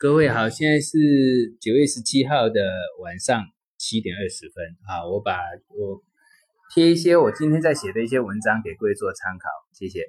各位好现在是九月十七号的晚上七点二十分。啊我把我贴一些我今天在写的一些文章给各位做参考谢谢。